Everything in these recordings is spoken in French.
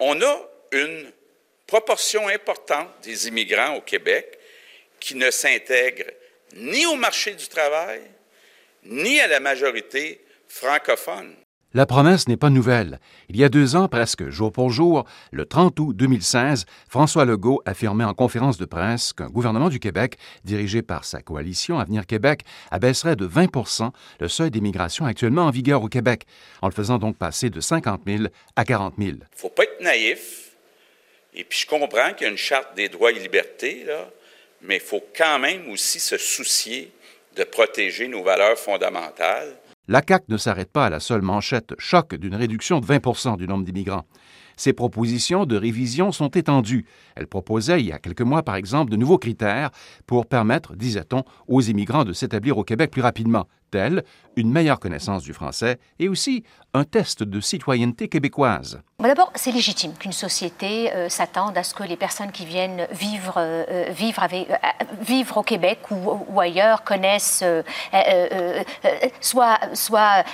On a une proportion importante des immigrants au Québec qui ne s'intègrent ni au marché du travail, ni à la majorité francophone. La promesse n'est pas nouvelle. Il y a deux ans, presque jour pour jour, le 30 août 2016, François Legault affirmait en conférence de presse qu'un gouvernement du Québec, dirigé par sa coalition Avenir Québec, abaisserait de 20% le seuil d'immigration actuellement en vigueur au Québec, en le faisant donc passer de 50 000 à 40 000. Il ne faut pas être naïf. Et puis je comprends qu'il y a une charte des droits et libertés, mais il faut quand même aussi se soucier de protéger nos valeurs fondamentales la CAQ ne s'arrête pas à la seule manchette choc d'une réduction de 20 du nombre d'immigrants. Ses propositions de révision sont étendues. Elle proposait il y a quelques mois, par exemple, de nouveaux critères pour permettre, disait-on, aux immigrants de s'établir au Québec plus rapidement, tels une meilleure connaissance du français et aussi un test de citoyenneté québécoise. D'abord, c'est légitime qu'une société euh, s'attende à ce que les personnes qui viennent vivre, euh, vivre, avec, euh, vivre au Québec ou, ailleurs connaissent, soient, soient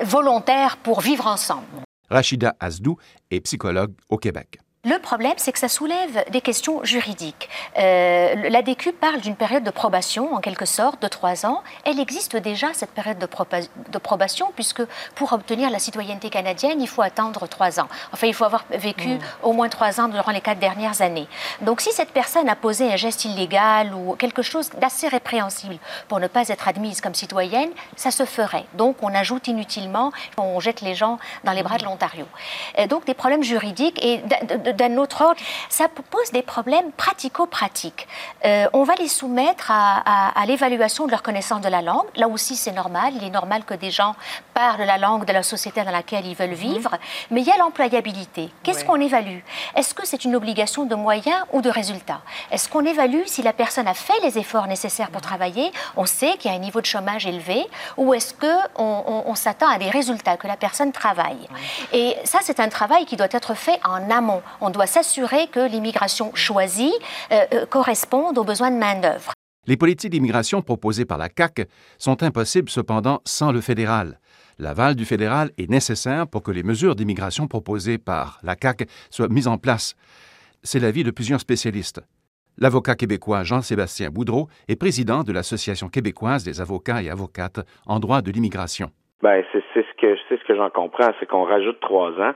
volontaires pour vivre ensemble. Rachida Asdou est psychologue au Québec. Le problème, c'est que ça soulève des questions juridiques. Euh, L'ADQ parle d'une période de probation, en quelque sorte, de trois ans. Elle existe déjà, cette période de, de, probation, puisque pour obtenir la citoyenneté canadienne, il faut attendre trois ans. Enfin, il faut avoir vécu mm. au moins trois ans durant les quatre dernières années. Donc, si cette personne a posé un geste illégal ou quelque chose d'assez répréhensible pour ne pas être admise comme citoyenne, ça se ferait. Donc, on ajoute inutilement, on jette les gens dans les bras de l'Ontario. Donc, des problèmes juridiques et d'un autre ordre, ça pose des problèmes pratico-pratiques. Euh, on va les soumettre à, l'évaluation de leur connaissance de la langue. Là aussi, c'est normal. Il est normal que des gens parlent la langue de la société dans laquelle ils veulent mhm. vivre. Mais il y a l'employabilité. Qu'est-ce qu'on évalue? Est-ce que c'est une obligation de moyens ou de résultats? Est-ce qu'on évalue si la personne a fait les efforts nécessaires pour travailler? On sait qu'il y a un niveau de chômage élevé. Ou est-ce qu'on on, s'attend à des résultats, que la personne travaille? Et ça, c'est un travail qui doit être fait en amont on doit s'assurer que l'immigration choisie euh, euh, corresponde aux besoins de main-d'œuvre. Les politiques d'immigration proposées par la CAC sont impossibles cependant sans le fédéral. L'aval du fédéral est nécessaire pour que les mesures d'immigration proposées par la CAC soient mises en place. C'est l'avis de plusieurs spécialistes. L'avocat québécois Jean-Sébastien Boudreau est président de l'Association québécoise des avocats et avocates en droit de l'immigration. Ben, c'est ce que c'est ce que j'en comprends, c'est qu'on rajoute trois ans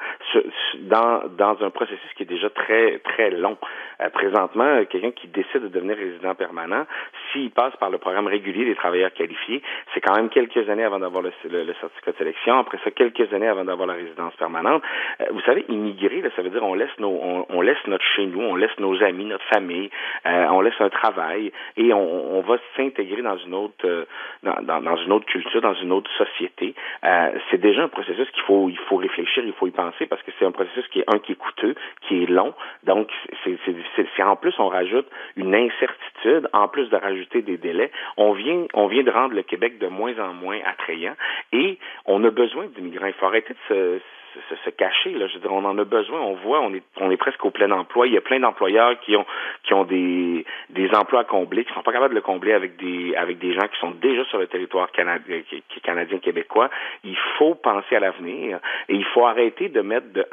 dans, dans un processus qui est déjà très très long. Euh, présentement, quelqu'un qui décide de devenir résident permanent, s'il passe par le programme régulier des travailleurs qualifiés, c'est quand même quelques années avant d'avoir le, le, certificat de sélection. Après ça, quelques années avant d'avoir la résidence permanente. Euh, vous savez, immigrer, là, ça veut dire on laisse nos on, laisse notre chez nous, on laisse nos amis, notre famille, euh, on laisse un travail et on, on va s'intégrer dans une autre dans, dans, une autre culture, dans une autre société. Euh, c'est déjà un processus qu'il faut il faut réfléchir, il faut y penser parce que c'est un processus qui est un qui est coûteux, qui est long. Donc c'est en plus on rajoute une incertitude, en plus de rajouter des délais, on vient on vient de rendre le Québec de moins en moins attrayant et on a besoin d'immigrants. Il faut arrêter de se se, se, cacher. Là. Je veux dire, on en a besoin. On voit, on est, on est presque au plein emploi. Il y a plein d'employeurs qui ont, qui ont des, des emplois à combler, qui sont pas capables de le combler avec des, avec des gens qui sont déjà sur le territoire canadien, canadien québécois. Il faut penser à l'avenir et il faut arrêter de mettre de,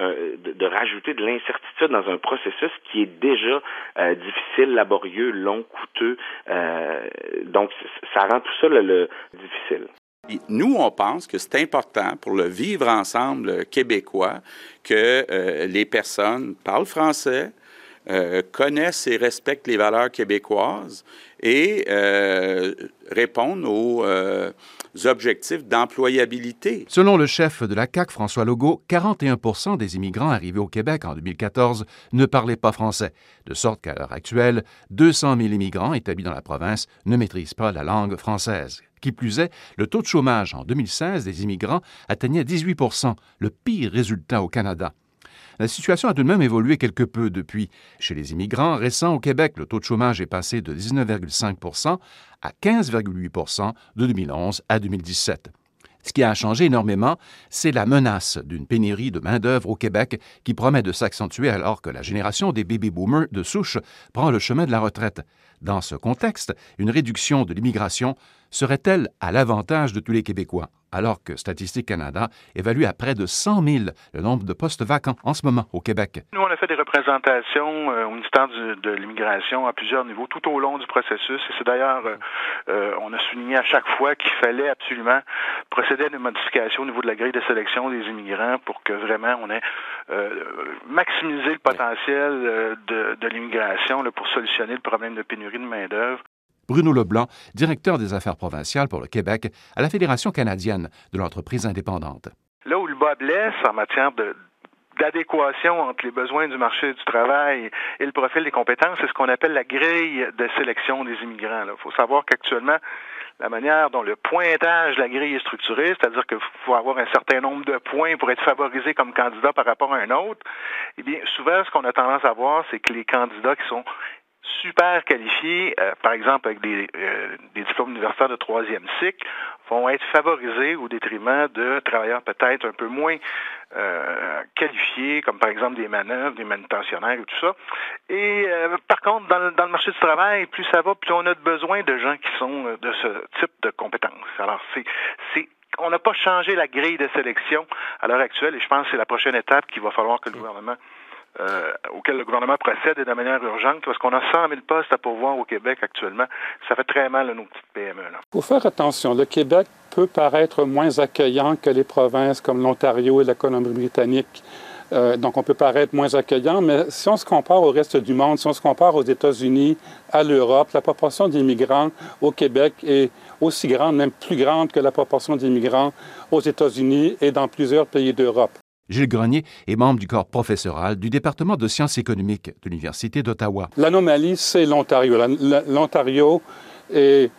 de, de rajouter de l'incertitude dans un processus qui est déjà euh, difficile, laborieux, long, coûteux. Euh, donc, ça rend tout ça le difficile. Nous, on pense que c'est important pour le vivre ensemble québécois que euh, les personnes parlent français, euh, connaissent et respectent les valeurs québécoises et euh, répondent aux objectifs d'employabilité. Selon le chef de la CAC, François Legault, 41 des immigrants arrivés au Québec en 2014 ne parlaient pas français, de sorte qu'à l'heure actuelle, 200 000 immigrants établis dans la province ne maîtrisent pas la langue française. Qui plus est, le taux de chômage en 2016 des immigrants atteignait 18 le pire résultat au Canada. La situation a tout de même évolué quelque peu depuis. Chez les immigrants récents au Québec, le taux de chômage est passé de 19,5 à 15,8 de 2011 à 2017. Ce qui a changé énormément, c'est la menace d'une pénurie de main-d'œuvre au Québec qui promet de s'accentuer alors que la génération des baby boomers de souche prend le chemin de la retraite. Dans ce contexte, une réduction de l'immigration serait-elle à l'avantage de tous les Québécois? alors que Statistique Canada évalue à près de 100 000 le nombre de postes vacants en ce moment au Québec? Nous, on a fait des représentations euh, au ministère de l'Immigration à plusieurs niveaux tout au long du processus. Et c'est d'ailleurs, euh, euh, on a souligné à chaque fois qu'il fallait absolument procéder à des modifications au niveau de la grille de sélection des immigrants pour que vraiment on ait maximisé le potentiel de, de l'immigration pour solutionner le problème de pénurie de main-d'œuvre. Bruno Leblanc, directeur des affaires provinciales pour le Québec à la Fédération canadienne de l'entreprise indépendante. Là où le bas blesse en matière d'adéquation entre les besoins du marché du travail et le profil des compétences, c'est ce qu'on appelle la grille de sélection des immigrants. Il faut savoir qu'actuellement, la manière dont le pointage de la grille est structuré, c'est-à-dire qu'il faut avoir un certain nombre de points pour être favorisé comme candidat par rapport à un autre, eh bien, souvent, ce qu'on a tendance à voir, c'est que les candidats qui sont super qualifiés, euh, par exemple avec des, euh, des, diplômes universitaires de troisième cycle, vont être favorisés au détriment de travailleurs peut-être un peu moins euh, qualifiés, comme par exemple des manœuvres, des manutentionnaires et tout ça. Et par contre, dans le, dans le, marché du travail, plus ça va, plus on a besoin de gens qui sont de ce type de compétences. Alors, c'est, c'est on n'a pas changé la grille de sélection à l'heure actuelle et je pense que c'est la prochaine étape qu'il va falloir que le gouvernement euh, auquel le gouvernement procède de manière urgente, parce qu'on a 100 000 postes à pourvoir au Québec actuellement. Ça fait très mal à nos petites PME. Il faut faire attention. Le Québec peut paraître moins accueillant que les provinces comme l'Ontario et la Colombie-Britannique. Euh, donc, on peut paraître moins accueillant, mais si on se compare au reste du monde, si on se compare aux États-Unis, à l'Europe, la proportion d'immigrants au Québec est aussi grande, même plus grande que la proportion d'immigrants aux États-Unis et dans plusieurs pays d'Europe. Gilles Grenier est membre du corps professoral du département de sciences économiques de l'Université d'Ottawa. L'anomalie, c'est l'Ontario. L'Ontario et,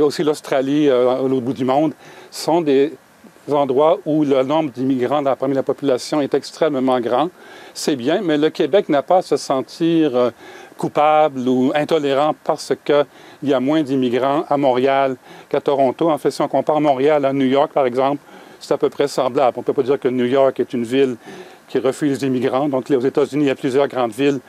aussi l'Australie, euh, au bout du monde, sont des endroits où le nombre d'immigrants parmi la population est extrêmement grand. C'est bien, mais le Québec n'a pas à se sentir euh, coupable ou intolérant parce qu'il y a moins d'immigrants à Montréal qu'à Toronto. En fait, si on compare Montréal à New York, par exemple, c'est à peu près semblable. On ne peut pas dire que New York est une ville qui refuse les immigrants. Donc, aux États-Unis, il y a plusieurs grandes villes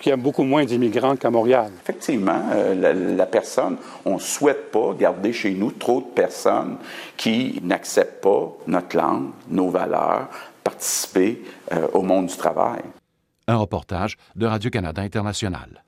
qui ont beaucoup moins d'immigrants qu'à Montréal. Effectivement, euh, la, personne, on ne souhaite pas garder chez nous trop de personnes qui n'acceptent pas notre langue, nos valeurs, participer euh, au monde du travail. Un reportage de Radio-Canada International.